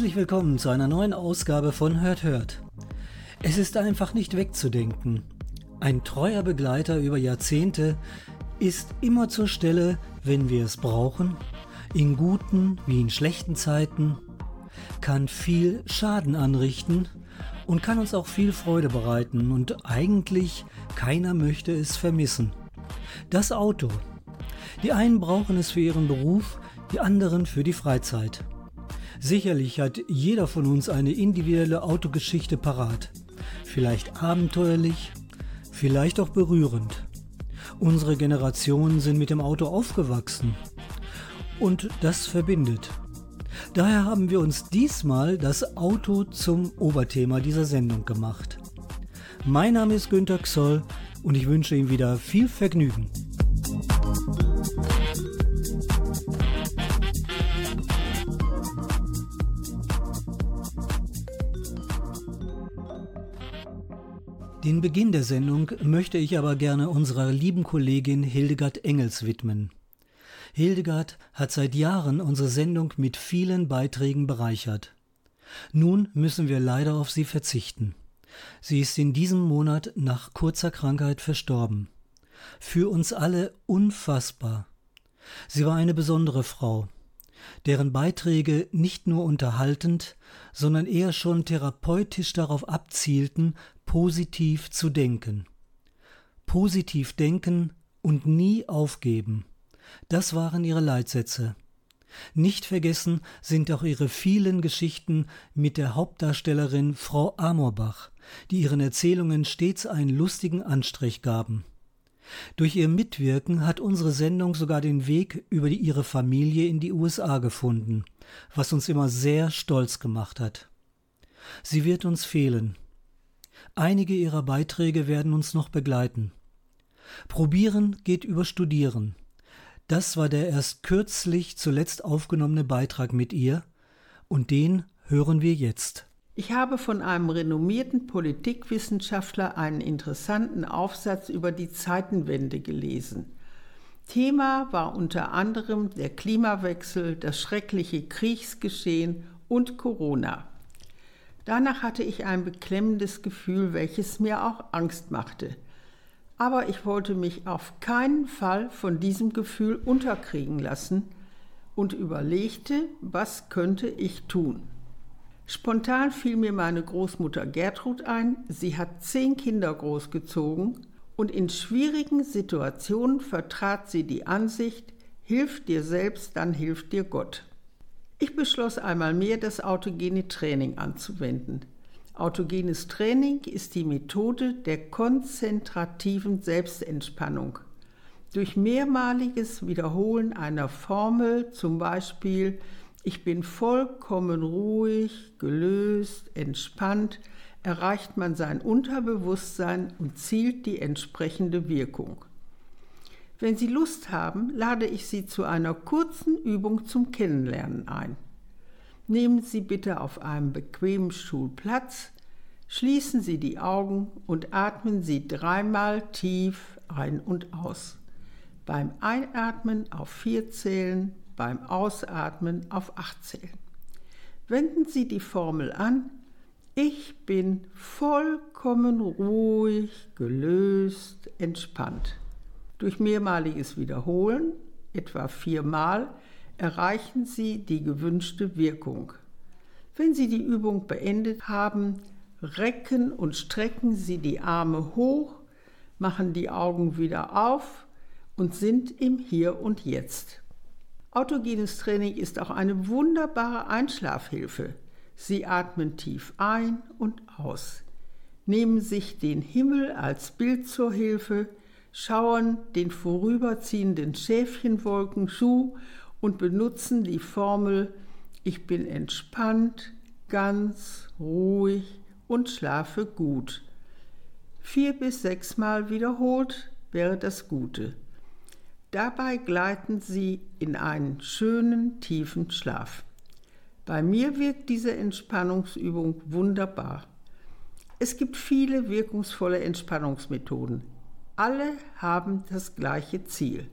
Herzlich willkommen zu einer neuen Ausgabe von Hört Hört. Es ist einfach nicht wegzudenken. Ein treuer Begleiter über Jahrzehnte ist immer zur Stelle, wenn wir es brauchen, in guten wie in schlechten Zeiten, kann viel Schaden anrichten und kann uns auch viel Freude bereiten und eigentlich keiner möchte es vermissen. Das Auto. Die einen brauchen es für ihren Beruf, die anderen für die Freizeit. Sicherlich hat jeder von uns eine individuelle Autogeschichte parat. Vielleicht abenteuerlich, vielleicht auch berührend. Unsere Generationen sind mit dem Auto aufgewachsen. Und das verbindet. Daher haben wir uns diesmal das Auto zum Oberthema dieser Sendung gemacht. Mein Name ist Günter Xoll und ich wünsche Ihnen wieder viel Vergnügen. Den Beginn der Sendung möchte ich aber gerne unserer lieben Kollegin Hildegard Engels widmen. Hildegard hat seit Jahren unsere Sendung mit vielen Beiträgen bereichert. Nun müssen wir leider auf sie verzichten. Sie ist in diesem Monat nach kurzer Krankheit verstorben. Für uns alle unfassbar. Sie war eine besondere Frau, deren Beiträge nicht nur unterhaltend, sondern eher schon therapeutisch darauf abzielten, positiv zu denken. Positiv denken und nie aufgeben. Das waren ihre Leitsätze. Nicht vergessen sind auch ihre vielen Geschichten mit der Hauptdarstellerin Frau Amorbach, die ihren Erzählungen stets einen lustigen Anstrich gaben. Durch ihr Mitwirken hat unsere Sendung sogar den Weg über die, ihre Familie in die USA gefunden, was uns immer sehr stolz gemacht hat. Sie wird uns fehlen. Einige ihrer Beiträge werden uns noch begleiten. Probieren geht über Studieren. Das war der erst kürzlich zuletzt aufgenommene Beitrag mit ihr, und den hören wir jetzt. Ich habe von einem renommierten Politikwissenschaftler einen interessanten Aufsatz über die Zeitenwende gelesen. Thema war unter anderem der Klimawechsel, das schreckliche Kriegsgeschehen und Corona. Danach hatte ich ein beklemmendes Gefühl, welches mir auch Angst machte. Aber ich wollte mich auf keinen Fall von diesem Gefühl unterkriegen lassen und überlegte, was könnte ich tun. Spontan fiel mir meine Großmutter Gertrud ein. Sie hat zehn Kinder großgezogen und in schwierigen Situationen vertrat sie die Ansicht, hilf dir selbst, dann hilft dir Gott. Ich beschloss einmal mehr, das autogene Training anzuwenden. Autogenes Training ist die Methode der konzentrativen Selbstentspannung. Durch mehrmaliges Wiederholen einer Formel, zum Beispiel ich bin vollkommen ruhig, gelöst, entspannt, erreicht man sein Unterbewusstsein und zielt die entsprechende Wirkung. Wenn Sie Lust haben, lade ich Sie zu einer kurzen Übung zum Kennenlernen ein. Nehmen Sie bitte auf einem bequemen Stuhl Platz, schließen Sie die Augen und atmen Sie dreimal tief ein und aus. Beim Einatmen auf vier zählen, beim Ausatmen auf acht zählen. Wenden Sie die Formel an. Ich bin vollkommen ruhig, gelöst, entspannt. Durch mehrmaliges Wiederholen, etwa viermal, erreichen Sie die gewünschte Wirkung. Wenn Sie die Übung beendet haben, recken und strecken Sie die Arme hoch, machen die Augen wieder auf und sind im Hier und Jetzt. Autogenes Training ist auch eine wunderbare Einschlafhilfe. Sie atmen tief ein und aus, nehmen sich den Himmel als Bild zur Hilfe, schauen den vorüberziehenden Schäfchenwolken zu und benutzen die Formel Ich bin entspannt, ganz, ruhig und schlafe gut. Vier bis sechsmal wiederholt wäre das Gute. Dabei gleiten Sie in einen schönen, tiefen Schlaf. Bei mir wirkt diese Entspannungsübung wunderbar. Es gibt viele wirkungsvolle Entspannungsmethoden. Alle haben das gleiche Ziel.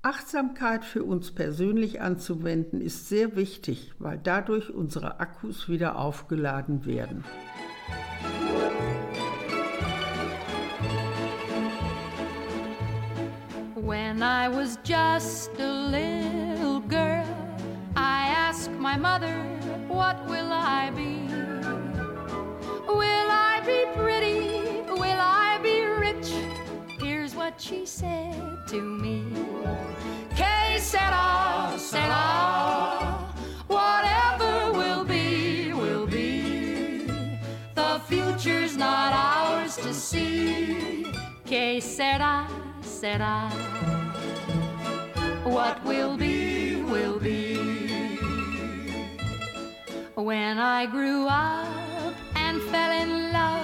Achtsamkeit für uns persönlich anzuwenden ist sehr wichtig, weil dadurch unsere Akkus wieder aufgeladen werden. When I was just a little girl, I asked my mother, What will I be? Will I be pretty? What she said to me Que sera, sera. Whatever will be, will be. The future's not ours to see. Que sera, sera. What will be, will be. When I grew up and fell in love,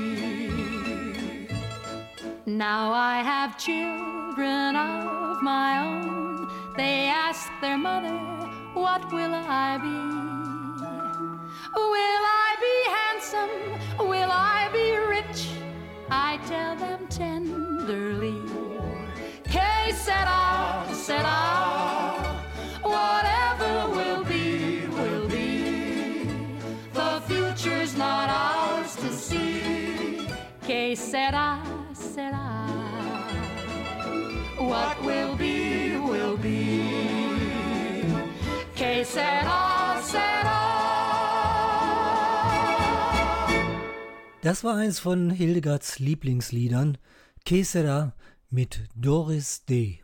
Now I have children of my own. They ask their mother, What will I be? Will I be handsome? Will I be rich? I tell them tenderly. Que sera, sera. Whatever will be, will be. The future's not ours to see. Que sera, sera. What will be, will be. Que sera, sera. Das war eins von Hildegards Lieblingsliedern, Kesera mit Doris D.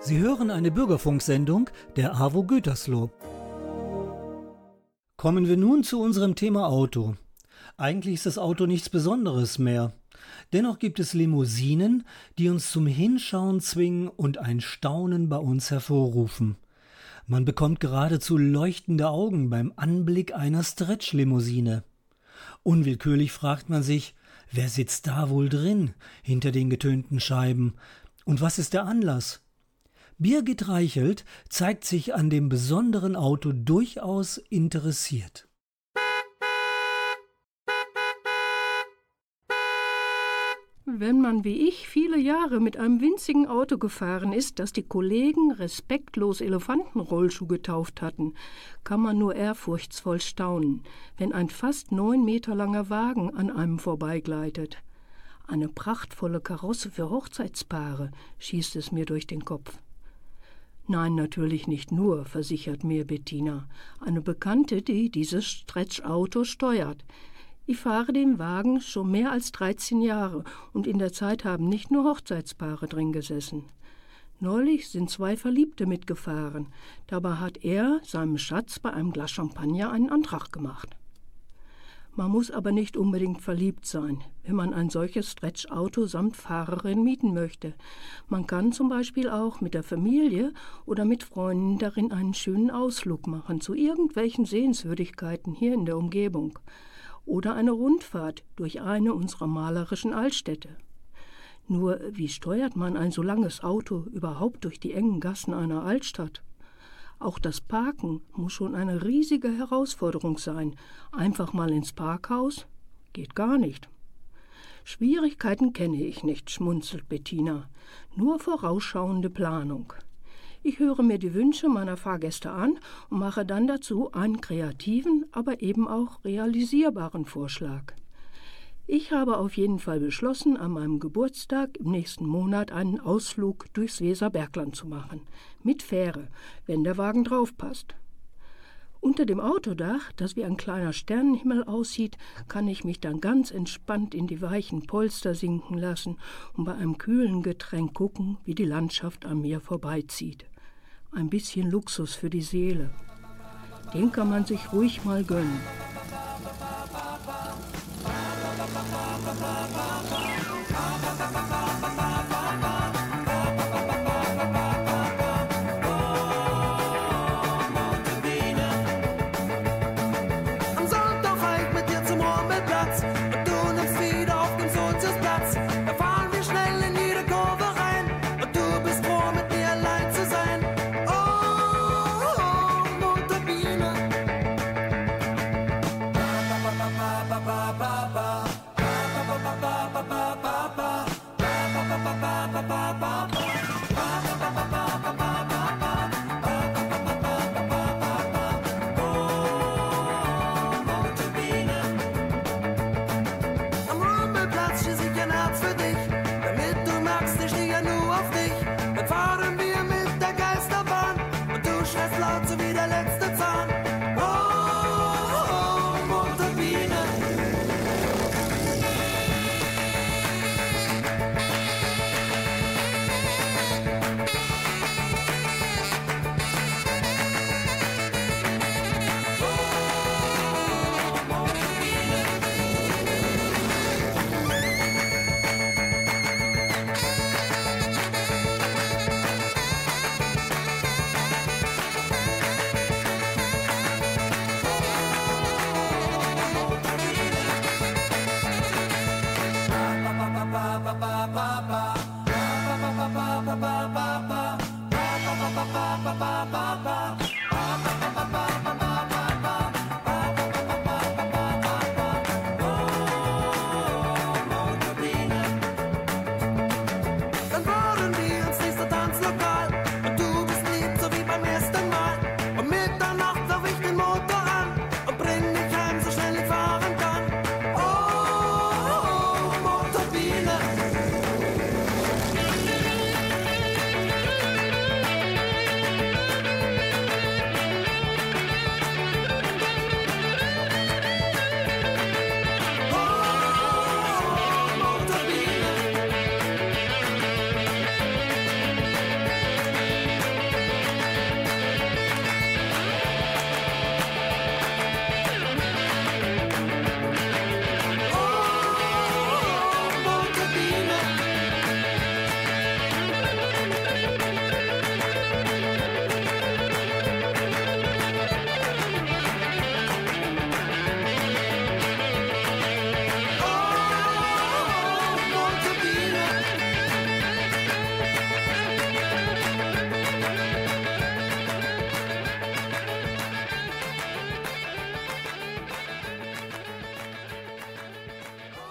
Sie hören eine Bürgerfunksendung der AWO Gütersloh. Kommen wir nun zu unserem Thema Auto. Eigentlich ist das Auto nichts Besonderes mehr. Dennoch gibt es Limousinen, die uns zum Hinschauen zwingen und ein Staunen bei uns hervorrufen. Man bekommt geradezu leuchtende Augen beim Anblick einer Stretch-Limousine. Unwillkürlich fragt man sich, wer sitzt da wohl drin, hinter den getönten Scheiben? Und was ist der Anlass? Birgit Reichelt zeigt sich an dem besonderen Auto durchaus interessiert. Wenn man wie ich viele Jahre mit einem winzigen Auto gefahren ist, das die Kollegen respektlos Elefantenrollschuh getauft hatten, kann man nur ehrfurchtsvoll staunen, wenn ein fast neun Meter langer Wagen an einem vorbeigleitet. Eine prachtvolle Karosse für Hochzeitspaare, schießt es mir durch den Kopf. Nein, natürlich nicht nur, versichert mir Bettina, eine Bekannte, die dieses Stretch-Auto steuert. Ich fahre den Wagen schon mehr als 13 Jahre und in der Zeit haben nicht nur Hochzeitspaare drin gesessen. Neulich sind zwei Verliebte mitgefahren. Dabei hat er seinem Schatz bei einem Glas Champagner einen Antrag gemacht. Man muss aber nicht unbedingt verliebt sein, wenn man ein solches Stretch-Auto samt Fahrerin mieten möchte. Man kann zum Beispiel auch mit der Familie oder mit Freunden darin einen schönen Ausflug machen zu irgendwelchen Sehenswürdigkeiten hier in der Umgebung oder eine Rundfahrt durch eine unserer malerischen Altstädte. Nur wie steuert man ein so langes Auto überhaupt durch die engen Gassen einer Altstadt? Auch das Parken muss schon eine riesige Herausforderung sein. Einfach mal ins Parkhaus? Geht gar nicht. Schwierigkeiten kenne ich nicht, schmunzelt Bettina. Nur vorausschauende Planung. Ich höre mir die Wünsche meiner Fahrgäste an und mache dann dazu einen kreativen, aber eben auch realisierbaren Vorschlag. Ich habe auf jeden Fall beschlossen, an meinem Geburtstag im nächsten Monat einen Ausflug durchs Weserbergland zu machen. Mit Fähre, wenn der Wagen draufpasst. Unter dem Autodach, das wie ein kleiner Sternenhimmel aussieht, kann ich mich dann ganz entspannt in die weichen Polster sinken lassen und bei einem kühlen Getränk gucken, wie die Landschaft an mir vorbeizieht. Ein bisschen Luxus für die Seele. Den kann man sich ruhig mal gönnen.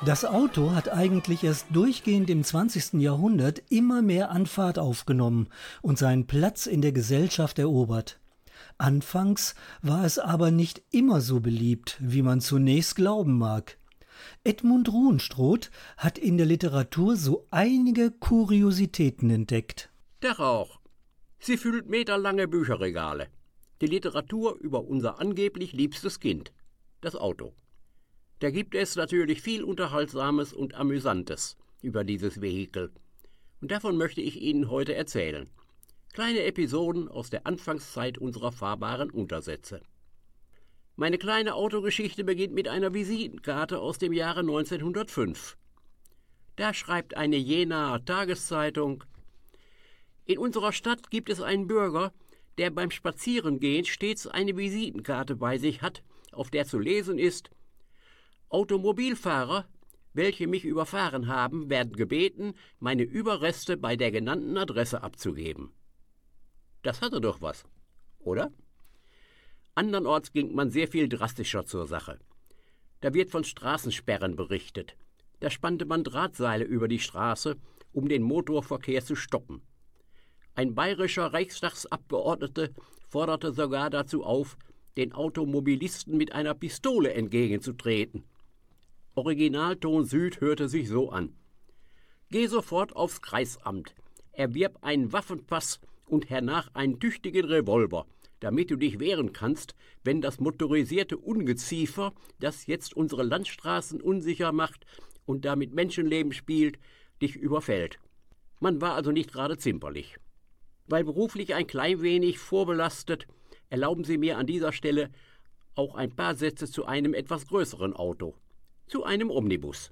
Das Auto hat eigentlich erst durchgehend im 20. Jahrhundert immer mehr an Fahrt aufgenommen und seinen Platz in der Gesellschaft erobert. Anfangs war es aber nicht immer so beliebt, wie man zunächst glauben mag. Edmund Ruhenstroth hat in der Literatur so einige Kuriositäten entdeckt. Der Rauch. Sie füllt meterlange Bücherregale. Die Literatur über unser angeblich liebstes Kind, das Auto. Da gibt es natürlich viel Unterhaltsames und Amüsantes über dieses Vehikel. Und davon möchte ich Ihnen heute erzählen. Kleine Episoden aus der Anfangszeit unserer fahrbaren Untersätze. Meine kleine Autogeschichte beginnt mit einer Visitenkarte aus dem Jahre 1905. Da schreibt eine Jenaer Tageszeitung In unserer Stadt gibt es einen Bürger, der beim Spazierengehen stets eine Visitenkarte bei sich hat, auf der zu lesen ist Automobilfahrer, welche mich überfahren haben, werden gebeten, meine Überreste bei der genannten Adresse abzugeben. Das hatte doch was, oder? Andernorts ging man sehr viel drastischer zur Sache. Da wird von Straßensperren berichtet. Da spannte man Drahtseile über die Straße, um den Motorverkehr zu stoppen. Ein bayerischer Reichstagsabgeordneter forderte sogar dazu auf, den Automobilisten mit einer Pistole entgegenzutreten. Originalton Süd hörte sich so an. Geh sofort aufs Kreisamt, erwirb einen Waffenpass und hernach einen tüchtigen Revolver, damit du dich wehren kannst, wenn das motorisierte Ungeziefer, das jetzt unsere Landstraßen unsicher macht und damit Menschenleben spielt, dich überfällt. Man war also nicht gerade zimperlich. Weil beruflich ein klein wenig vorbelastet, erlauben Sie mir an dieser Stelle auch ein paar Sätze zu einem etwas größeren Auto, zu einem Omnibus.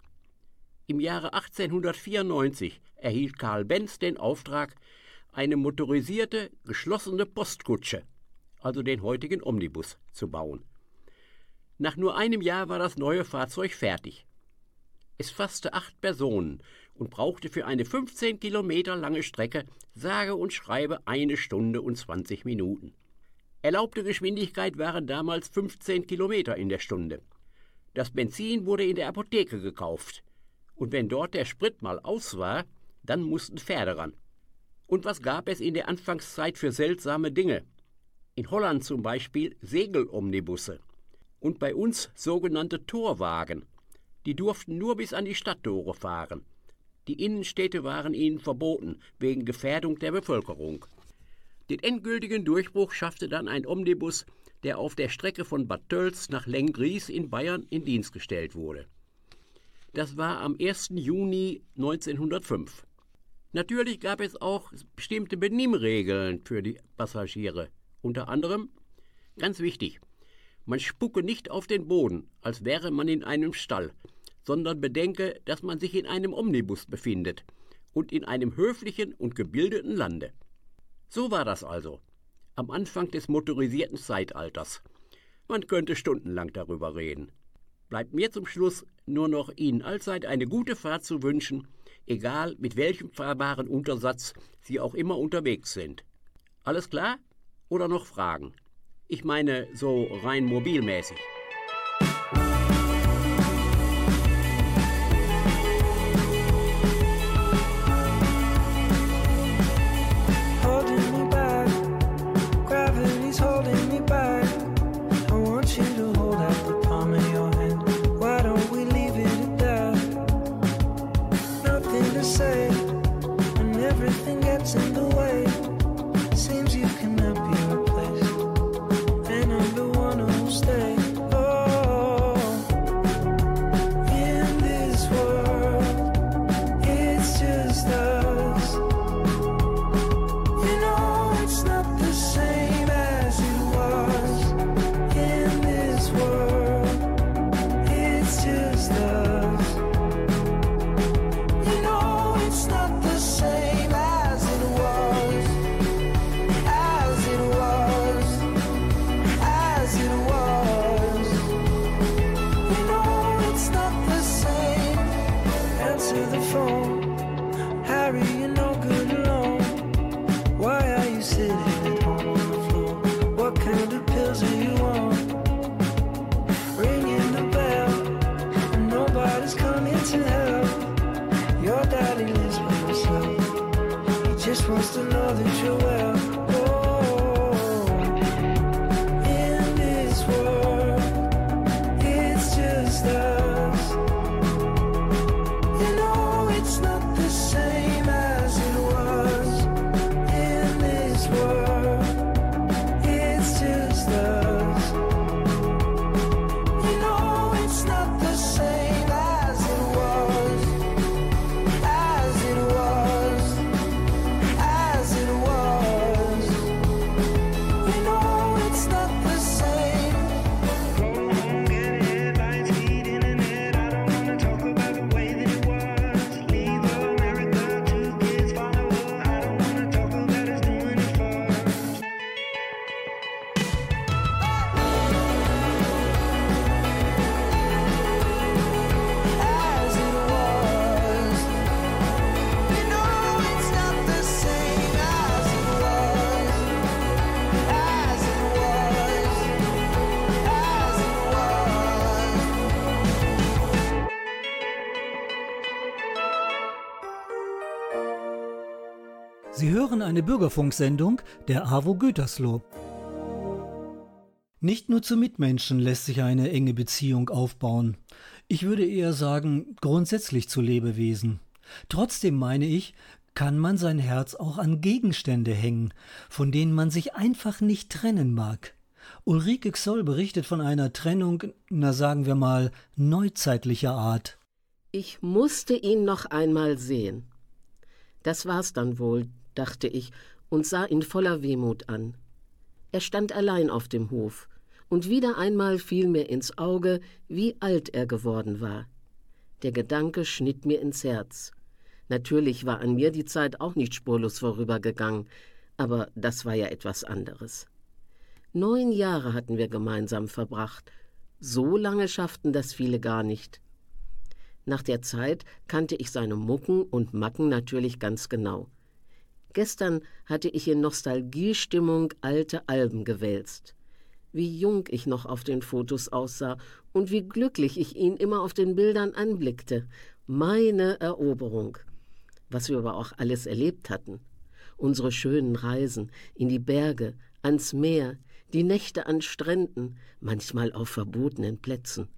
Im Jahre 1894 erhielt Karl Benz den Auftrag, eine motorisierte, geschlossene Postkutsche, also den heutigen Omnibus, zu bauen. Nach nur einem Jahr war das neue Fahrzeug fertig. Es fasste acht Personen und brauchte für eine 15 Kilometer lange Strecke sage und schreibe eine Stunde und 20 Minuten. Erlaubte Geschwindigkeit waren damals 15 Kilometer in der Stunde. Das Benzin wurde in der Apotheke gekauft. Und wenn dort der Sprit mal aus war, dann mussten Pferde ran. Und was gab es in der Anfangszeit für seltsame Dinge? In Holland zum Beispiel Segelomnibusse. Und bei uns sogenannte Torwagen. Die durften nur bis an die Stadttore fahren. Die Innenstädte waren ihnen verboten, wegen Gefährdung der Bevölkerung. Den endgültigen Durchbruch schaffte dann ein Omnibus, der auf der Strecke von Bad Tölz nach Lenggries in Bayern in Dienst gestellt wurde. Das war am 1. Juni 1905. Natürlich gab es auch bestimmte Benimmregeln für die Passagiere. Unter anderem, ganz wichtig, man spucke nicht auf den Boden, als wäre man in einem Stall, sondern bedenke, dass man sich in einem Omnibus befindet und in einem höflichen und gebildeten Lande. So war das also, am Anfang des motorisierten Zeitalters. Man könnte stundenlang darüber reden. Bleibt mir zum Schluss nur noch Ihnen allzeit eine gute Fahrt zu wünschen, egal mit welchem fahrbaren Untersatz Sie auch immer unterwegs sind. Alles klar? Oder noch Fragen? Ich meine so rein mobilmäßig. Everything gets in the eine Bürgerfunksendung der AWO Gütersloh. Nicht nur zu Mitmenschen lässt sich eine enge Beziehung aufbauen. Ich würde eher sagen, grundsätzlich zu Lebewesen. Trotzdem meine ich, kann man sein Herz auch an Gegenstände hängen, von denen man sich einfach nicht trennen mag. Ulrike Xoll berichtet von einer Trennung, na sagen wir mal, neuzeitlicher Art. Ich musste ihn noch einmal sehen. Das war's dann wohl, dachte ich und sah ihn voller Wehmut an. Er stand allein auf dem Hof, und wieder einmal fiel mir ins Auge, wie alt er geworden war. Der Gedanke schnitt mir ins Herz. Natürlich war an mir die Zeit auch nicht spurlos vorübergegangen, aber das war ja etwas anderes. Neun Jahre hatten wir gemeinsam verbracht. So lange schafften das viele gar nicht. Nach der Zeit kannte ich seine Mucken und Macken natürlich ganz genau. Gestern hatte ich in Nostalgiestimmung alte Alben gewälzt. Wie jung ich noch auf den Fotos aussah und wie glücklich ich ihn immer auf den Bildern anblickte. Meine Eroberung. Was wir aber auch alles erlebt hatten. Unsere schönen Reisen in die Berge, ans Meer, die Nächte an Stränden, manchmal auf verbotenen Plätzen.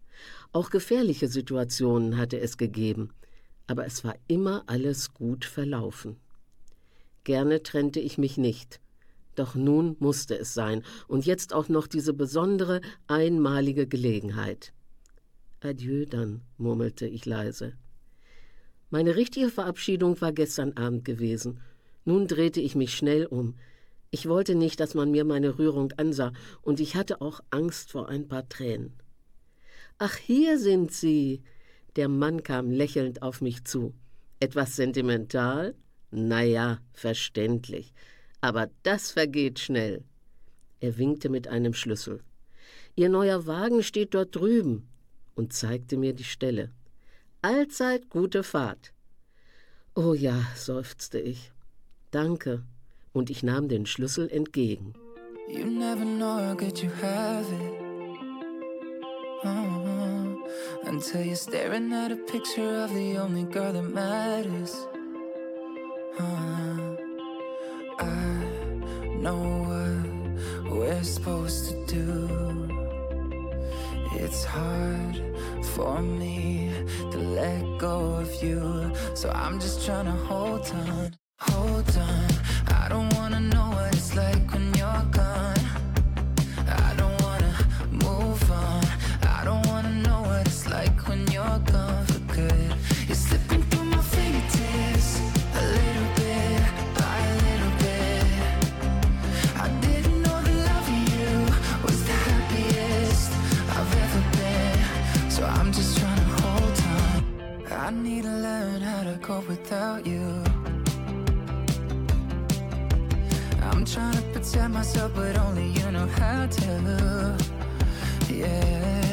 Auch gefährliche Situationen hatte es gegeben, aber es war immer alles gut verlaufen. Gerne trennte ich mich nicht, doch nun musste es sein, und jetzt auch noch diese besondere, einmalige Gelegenheit. Adieu dann, murmelte ich leise. Meine richtige Verabschiedung war gestern Abend gewesen. Nun drehte ich mich schnell um. Ich wollte nicht, dass man mir meine Rührung ansah, und ich hatte auch Angst vor ein paar Tränen. Ach, hier sind Sie. Der Mann kam lächelnd auf mich zu. Etwas sentimental? Na ja, verständlich. Aber das vergeht schnell. Er winkte mit einem Schlüssel. Ihr neuer Wagen steht dort drüben und zeigte mir die Stelle. Allzeit gute Fahrt. Oh ja, seufzte ich. Danke. Und ich nahm den Schlüssel entgegen. You never know how good you have it. Uh, until you're staring at a picture of the only girl that matters. I know what we're supposed to do. It's hard for me to let go of you. So I'm just trying to hold on, hold on. Without you. I'm trying to protect myself, but only you know how to. Yeah.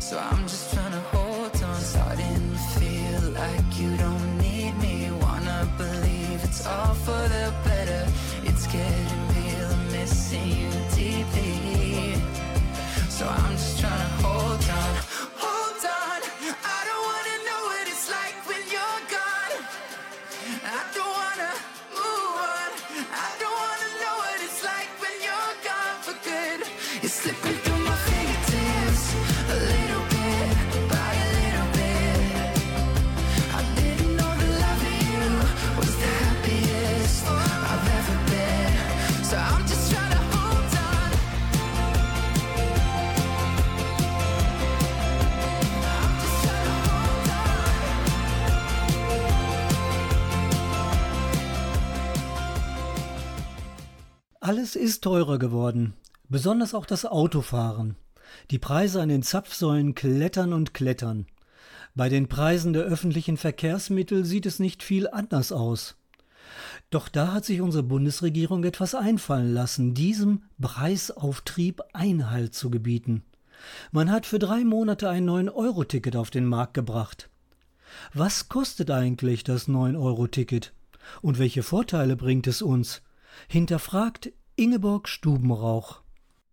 So I'm just trying to hold on. Starting to feel like you don't need me. Wanna believe it's all for the better. It's getting real. Missing you deeply. So I'm just Alles ist teurer geworden, besonders auch das Autofahren. Die Preise an den Zapfsäulen klettern und klettern. Bei den Preisen der öffentlichen Verkehrsmittel sieht es nicht viel anders aus. Doch da hat sich unsere Bundesregierung etwas einfallen lassen, diesem Preisauftrieb Einhalt zu gebieten. Man hat für drei Monate ein 9-Euro-Ticket auf den Markt gebracht. Was kostet eigentlich das 9-Euro-Ticket? Und welche Vorteile bringt es uns? Hinterfragt Ingeborg Stubenrauch.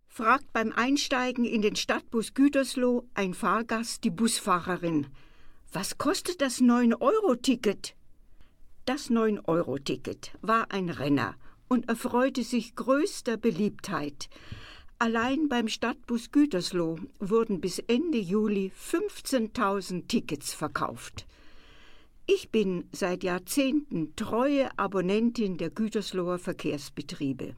Fragt beim Einsteigen in den Stadtbus Gütersloh ein Fahrgast die Busfahrerin. Was kostet das 9-Euro-Ticket? Das 9-Euro-Ticket war ein Renner und erfreute sich größter Beliebtheit. Allein beim Stadtbus Gütersloh wurden bis Ende Juli 15.000 Tickets verkauft. Ich bin seit Jahrzehnten treue Abonnentin der Gütersloher Verkehrsbetriebe.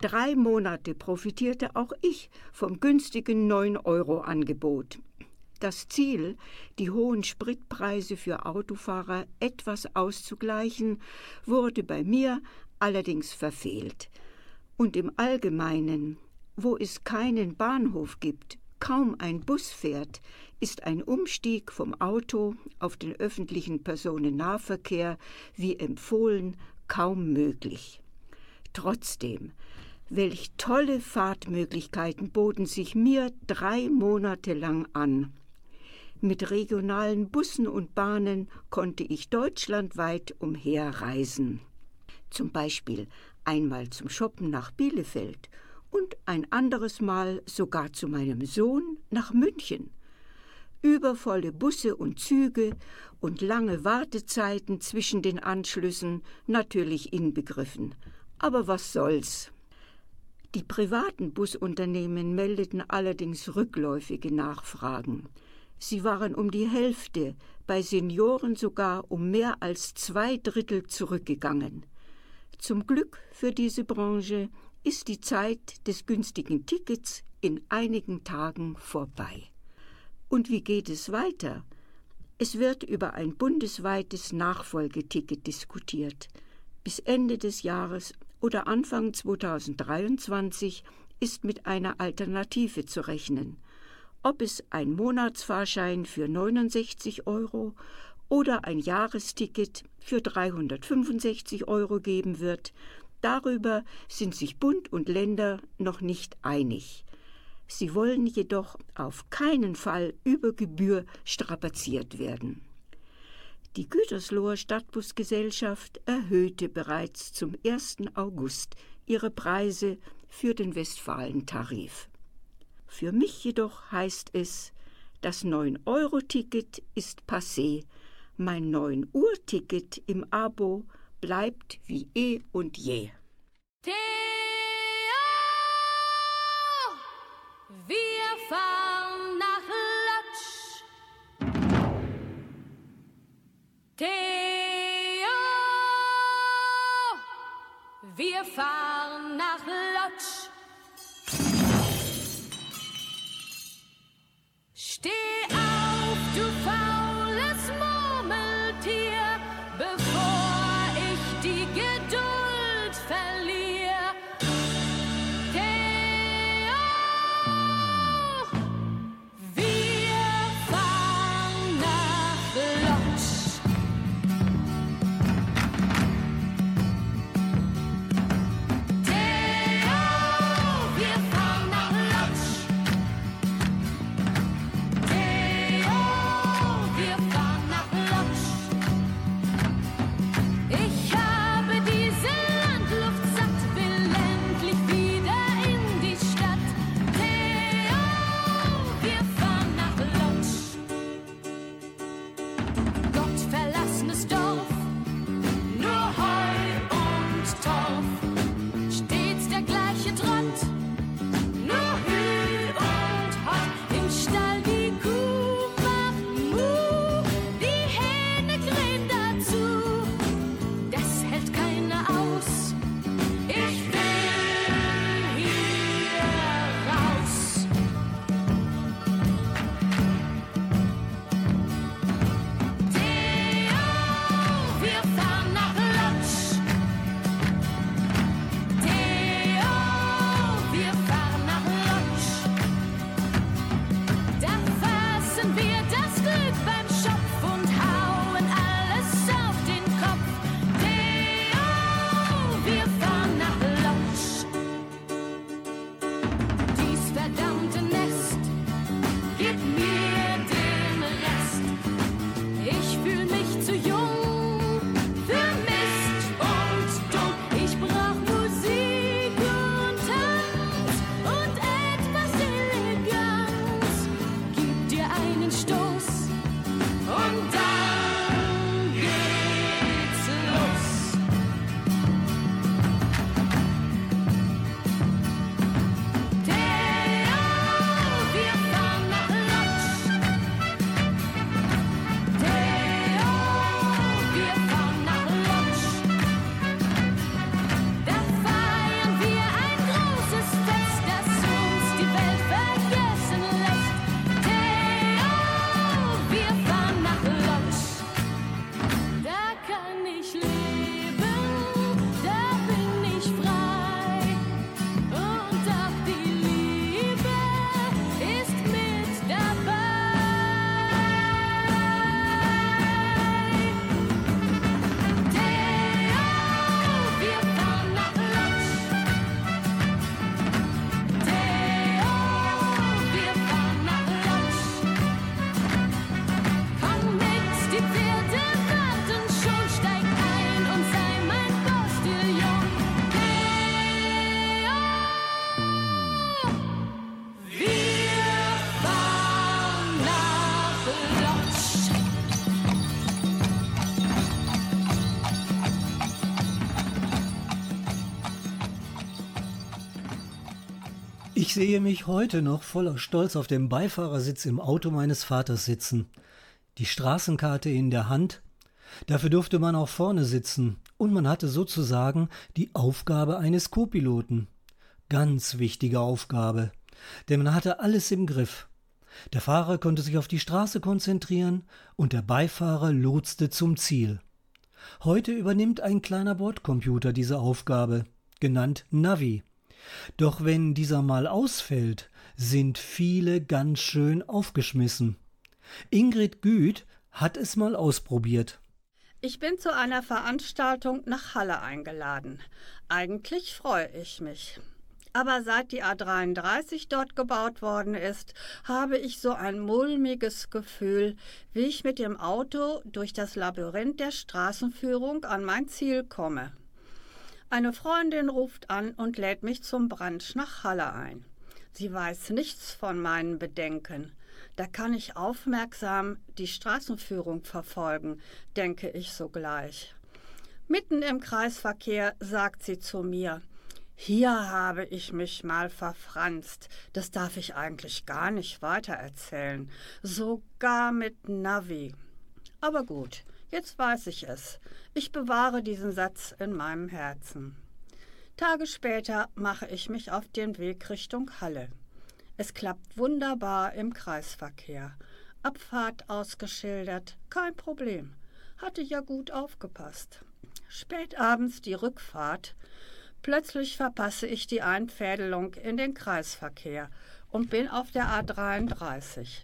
Drei Monate profitierte auch ich vom günstigen 9-Euro-Angebot. Das Ziel, die hohen Spritpreise für Autofahrer etwas auszugleichen, wurde bei mir allerdings verfehlt. Und im Allgemeinen, wo es keinen Bahnhof gibt, kaum ein Bus fährt, ist ein Umstieg vom Auto auf den öffentlichen Personennahverkehr, wie empfohlen, kaum möglich. Trotzdem, welch tolle Fahrtmöglichkeiten boten sich mir drei Monate lang an. Mit regionalen Bussen und Bahnen konnte ich deutschlandweit umherreisen. Zum Beispiel einmal zum Shoppen nach Bielefeld und ein anderes Mal sogar zu meinem Sohn nach München. Übervolle Busse und Züge und lange Wartezeiten zwischen den Anschlüssen natürlich inbegriffen. Aber was soll's? Die privaten Busunternehmen meldeten allerdings rückläufige Nachfragen. Sie waren um die Hälfte, bei Senioren sogar um mehr als zwei Drittel zurückgegangen. Zum Glück für diese Branche ist die Zeit des günstigen Tickets in einigen Tagen vorbei. Und wie geht es weiter? Es wird über ein bundesweites Nachfolgeticket diskutiert. Bis Ende des Jahres oder Anfang 2023 ist mit einer Alternative zu rechnen. Ob es ein Monatsfahrschein für 69 Euro oder ein Jahresticket für 365 Euro geben wird, darüber sind sich Bund und Länder noch nicht einig. Sie wollen jedoch auf keinen Fall über Gebühr strapaziert werden. Die Gütersloher Stadtbusgesellschaft erhöhte bereits zum 1. August ihre Preise für den Westfalentarif. Für mich jedoch heißt es, das 9-Euro-Ticket ist passé, mein 9-Uhr-Ticket im Abo bleibt wie eh und je. Theo, Theo, wir fahren nach Lodz. Steh auf, Ich sehe mich heute noch voller Stolz auf dem Beifahrersitz im Auto meines Vaters sitzen, die Straßenkarte in der Hand. Dafür durfte man auch vorne sitzen, und man hatte sozusagen die Aufgabe eines Co-Piloten. Ganz wichtige Aufgabe, denn man hatte alles im Griff. Der Fahrer konnte sich auf die Straße konzentrieren und der Beifahrer lotste zum Ziel. Heute übernimmt ein kleiner Bordcomputer diese Aufgabe, genannt Navi. Doch wenn dieser mal ausfällt, sind viele ganz schön aufgeschmissen. Ingrid Güth hat es mal ausprobiert. Ich bin zu einer Veranstaltung nach Halle eingeladen. Eigentlich freue ich mich. Aber seit die A33 dort gebaut worden ist, habe ich so ein mulmiges Gefühl, wie ich mit dem Auto durch das Labyrinth der Straßenführung an mein Ziel komme. Eine Freundin ruft an und lädt mich zum Brunch nach Halle ein. Sie weiß nichts von meinen Bedenken. Da kann ich aufmerksam die Straßenführung verfolgen, denke ich sogleich. Mitten im Kreisverkehr sagt sie zu mir, hier habe ich mich mal verfranst. Das darf ich eigentlich gar nicht weitererzählen. Sogar mit Navi. Aber gut, jetzt weiß ich es. Ich bewahre diesen Satz in meinem Herzen. Tage später mache ich mich auf den Weg Richtung Halle. Es klappt wunderbar im Kreisverkehr. Abfahrt ausgeschildert, kein Problem. Hatte ja gut aufgepasst. Spätabends die Rückfahrt. Plötzlich verpasse ich die Einfädelung in den Kreisverkehr und bin auf der A33.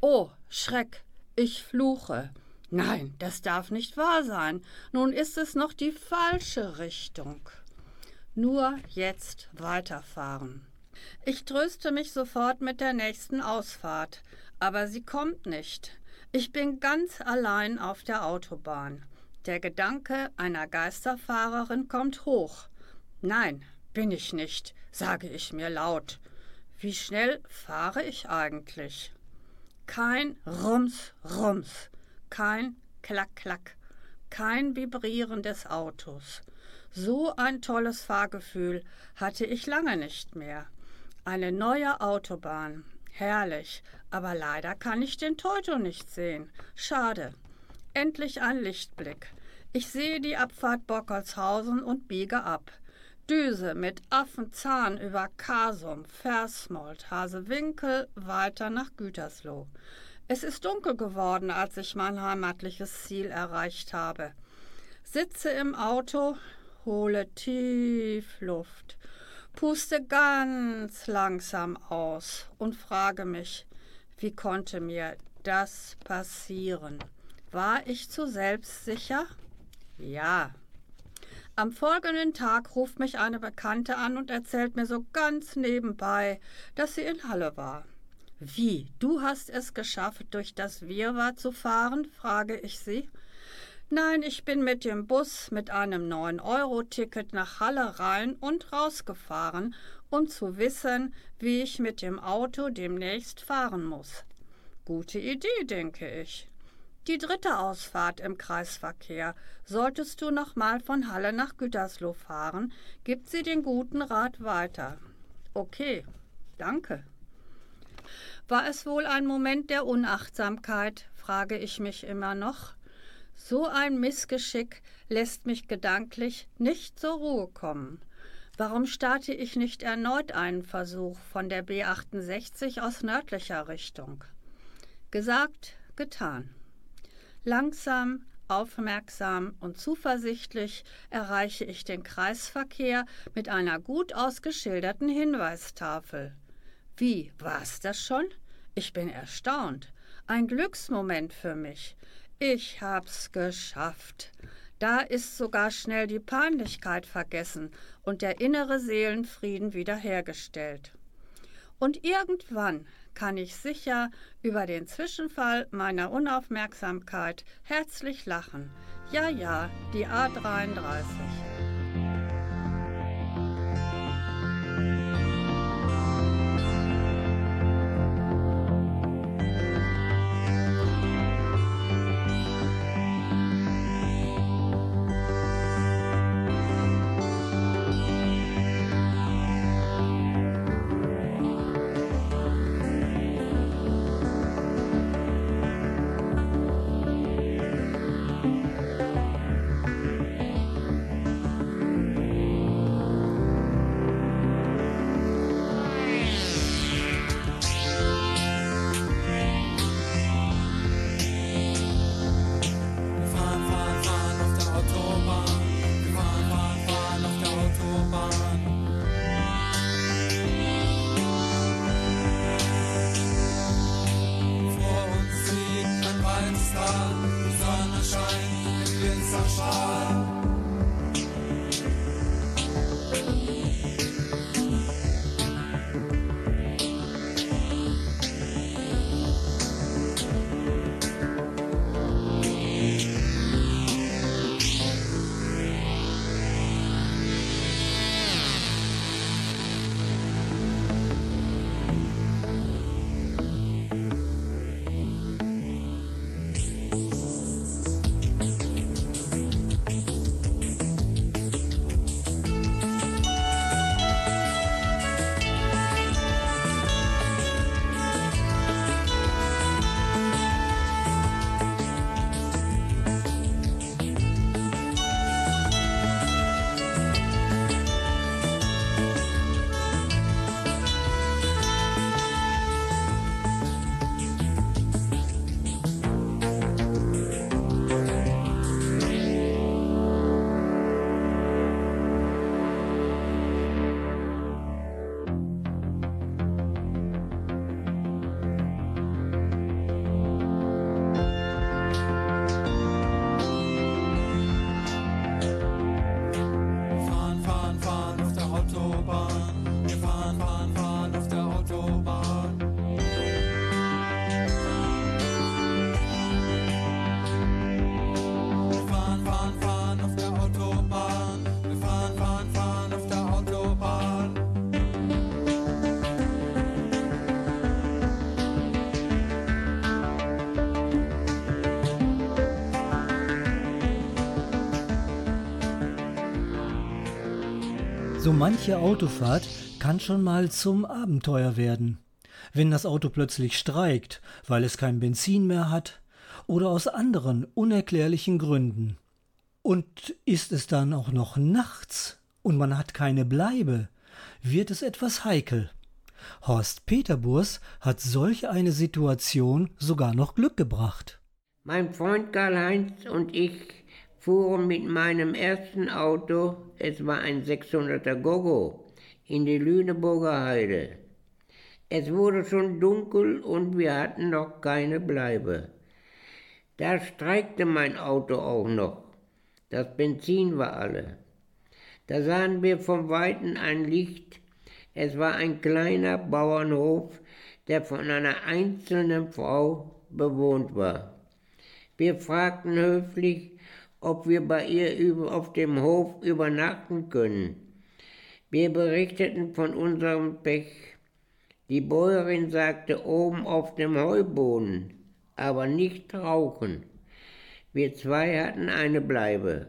Oh, Schreck, ich fluche. Nein, das darf nicht wahr sein. Nun ist es noch die falsche Richtung. Nur jetzt weiterfahren. Ich tröste mich sofort mit der nächsten Ausfahrt, aber sie kommt nicht. Ich bin ganz allein auf der Autobahn. Der Gedanke einer Geisterfahrerin kommt hoch. Nein, bin ich nicht, sage ich mir laut. Wie schnell fahre ich eigentlich? Kein Rums, Rums, kein Klack, Klack, kein Vibrieren des Autos. So ein tolles Fahrgefühl hatte ich lange nicht mehr. Eine neue Autobahn. Herrlich, aber leider kann ich den Teuto nicht sehen. Schade. Endlich ein Lichtblick. Ich sehe die Abfahrt Bockertshausen und biege ab. Düse mit Affenzahn über Kasum, Versmold, Hasewinkel weiter nach Gütersloh. Es ist dunkel geworden, als ich mein heimatliches Ziel erreicht habe. Sitze im Auto, hole tief Luft, puste ganz langsam aus und frage mich, wie konnte mir das passieren? War ich zu selbstsicher? Ja, am folgenden Tag ruft mich eine Bekannte an und erzählt mir so ganz nebenbei, dass sie in Halle war. Wie, du hast es geschafft, durch das Wirrwarr zu fahren? frage ich sie. Nein, ich bin mit dem Bus mit einem 9-Euro-Ticket nach Halle rein und rausgefahren, um zu wissen, wie ich mit dem Auto demnächst fahren muss. Gute Idee, denke ich. Die dritte Ausfahrt im Kreisverkehr. Solltest du nochmal von Halle nach Gütersloh fahren, gibt sie den guten Rat weiter. Okay, danke. War es wohl ein Moment der Unachtsamkeit, frage ich mich immer noch. So ein Missgeschick lässt mich gedanklich nicht zur Ruhe kommen. Warum starte ich nicht erneut einen Versuch von der B68 aus nördlicher Richtung? Gesagt, getan. Langsam, aufmerksam und zuversichtlich erreiche ich den Kreisverkehr mit einer gut ausgeschilderten Hinweistafel. Wie, war's das schon? Ich bin erstaunt. Ein Glücksmoment für mich. Ich hab's geschafft. Da ist sogar schnell die Peinlichkeit vergessen und der innere Seelenfrieden wiederhergestellt. Und irgendwann kann ich sicher über den Zwischenfall meiner Unaufmerksamkeit herzlich lachen. Ja, ja, die A33. So manche Autofahrt kann schon mal zum Abenteuer werden. Wenn das Auto plötzlich streikt, weil es kein Benzin mehr hat oder aus anderen unerklärlichen Gründen. Und ist es dann auch noch nachts und man hat keine Bleibe, wird es etwas heikel. Horst Peterburs hat solch eine Situation sogar noch Glück gebracht. Mein Freund Karl-Heinz und ich fuhren mit meinem ersten Auto, es war ein 600er Gogo, in die Lüneburger Heide. Es wurde schon dunkel und wir hatten noch keine Bleibe. Da streikte mein Auto auch noch. Das Benzin war alle. Da sahen wir vom Weiten ein Licht. Es war ein kleiner Bauernhof, der von einer einzelnen Frau bewohnt war. Wir fragten höflich, ob wir bei ihr auf dem Hof übernachten können. Wir berichteten von unserem Pech. Die Bäuerin sagte oben auf dem Heuboden, aber nicht rauchen. Wir zwei hatten eine Bleibe.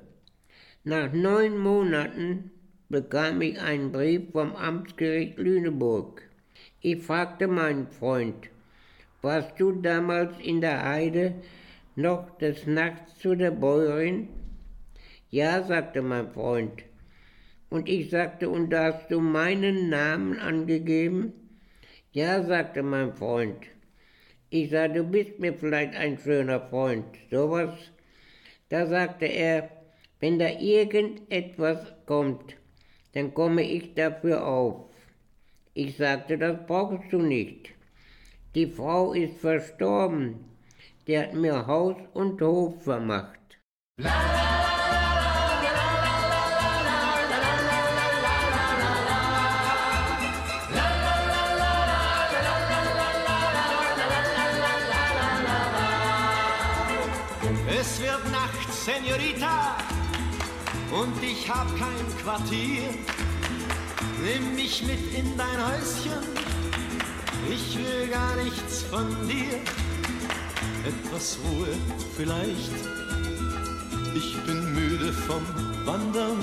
Nach neun Monaten bekam ich einen Brief vom Amtsgericht Lüneburg. Ich fragte meinen Freund, warst du damals in der Heide noch des Nachts zu der Bäuerin? Ja, sagte mein Freund. Und ich sagte, und da hast du meinen Namen angegeben? Ja, sagte mein Freund. Ich sah, du bist mir vielleicht ein schöner Freund. Sowas. Da sagte er, wenn da irgendetwas kommt, dann komme ich dafür auf. Ich sagte, das brauchst du nicht. Die Frau ist verstorben. Die hat mir Haus und Hof vermacht. Es wird Nacht, Senorita, und ich hab kein Quartier. Nimm mich mit in dein Häuschen, ich will gar nichts von dir. Etwas Ruhe vielleicht, ich bin müde vom Wandern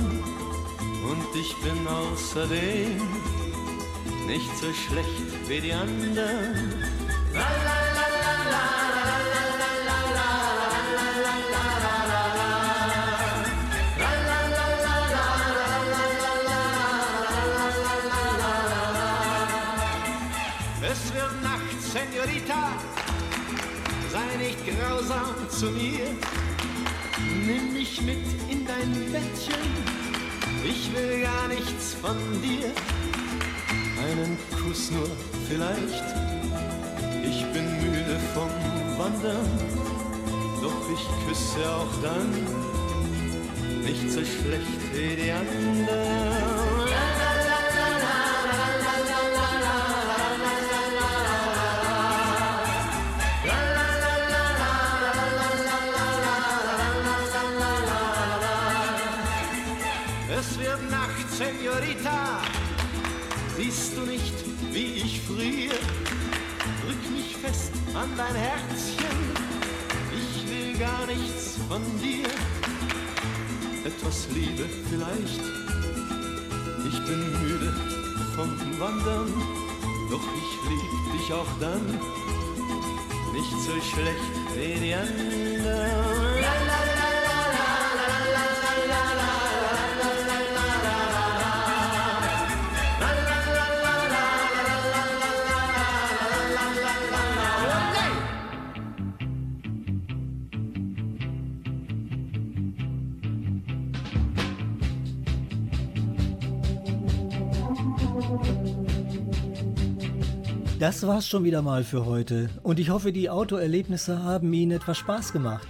und ich bin außerdem nicht so schlecht wie die anderen. La, la, grausam zu mir. Nimm mich mit in dein Bettchen, ich will gar nichts von dir. Einen Kuss nur vielleicht, ich bin müde vom Wandern, doch ich küsse auch dann nicht so schlecht wie die anderen. Senorita. Siehst du nicht, wie ich friere? Drück mich fest an dein Herzchen. Ich will gar nichts von dir. Etwas Liebe vielleicht. Ich bin müde vom Wandern, doch ich lieb dich auch dann. Nicht so schlecht wie die anderen. Das war's schon wieder mal für heute und ich hoffe, die Autoerlebnisse haben Ihnen etwas Spaß gemacht.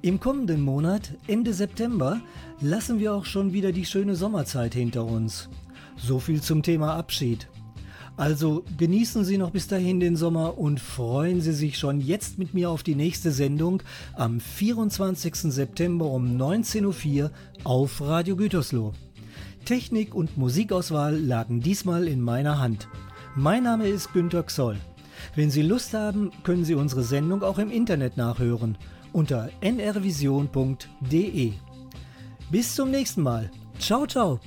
Im kommenden Monat, Ende September, lassen wir auch schon wieder die schöne Sommerzeit hinter uns. So viel zum Thema Abschied. Also genießen Sie noch bis dahin den Sommer und freuen Sie sich schon jetzt mit mir auf die nächste Sendung am 24. September um 19.04 Uhr auf Radio Gütersloh. Technik und Musikauswahl lagen diesmal in meiner Hand. Mein Name ist Günter Xoll. Wenn Sie Lust haben, können Sie unsere Sendung auch im Internet nachhören unter nrvision.de. Bis zum nächsten Mal. Ciao, ciao.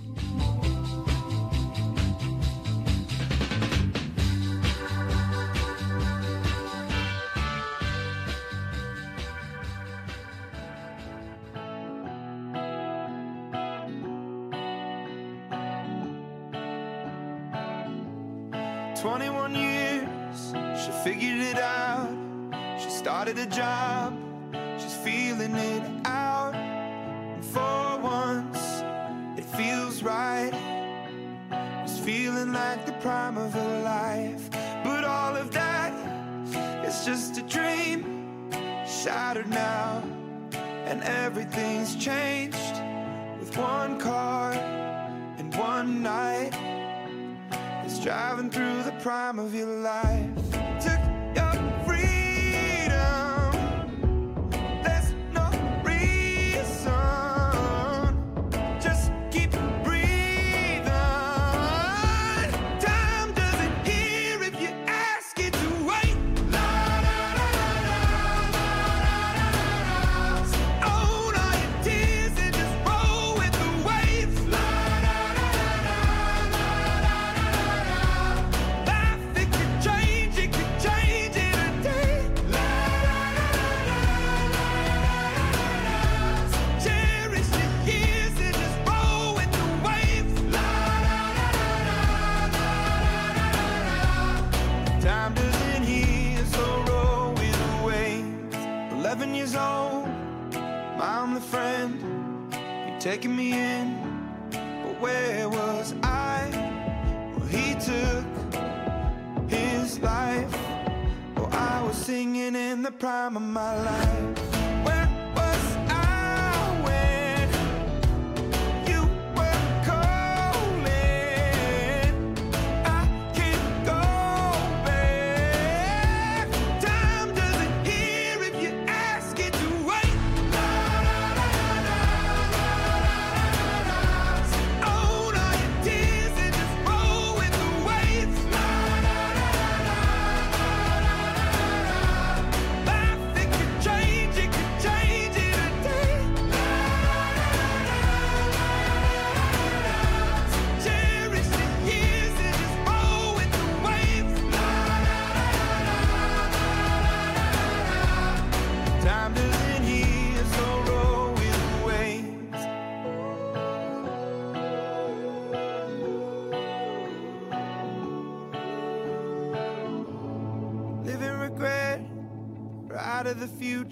job. She's feeling it out. And for once, it feels right. It's feeling like the prime of her life. But all of that is just a dream. Shattered now. And everything's changed with one car and one night. It's driving through the prime of your life. taking me in, but where was I? Well, he took his life. Well, I was singing in the prime of my life.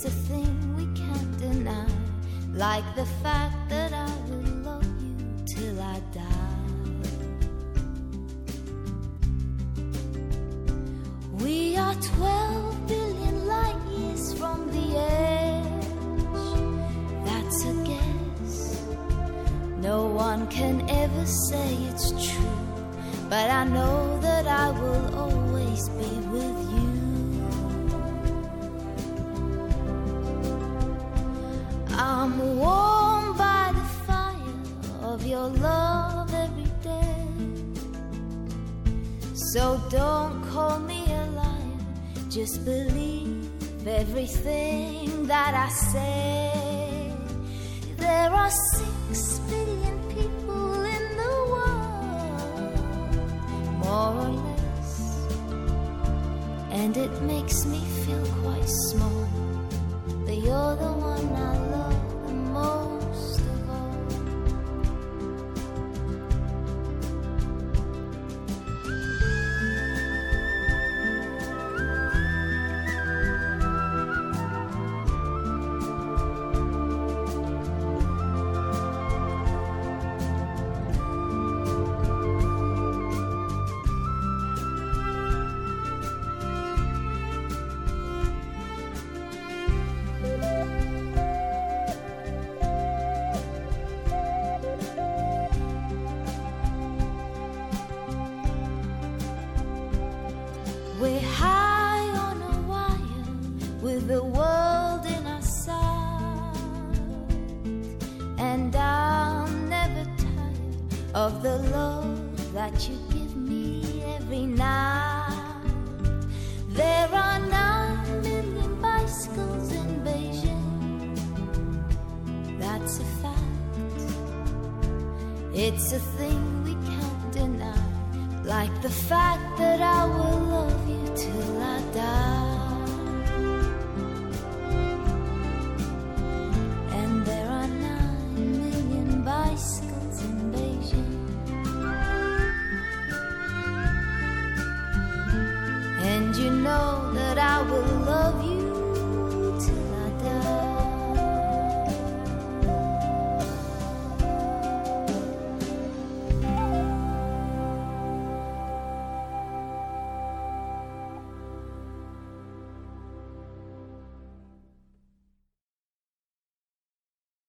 It's a thing we can't deny, like the fact.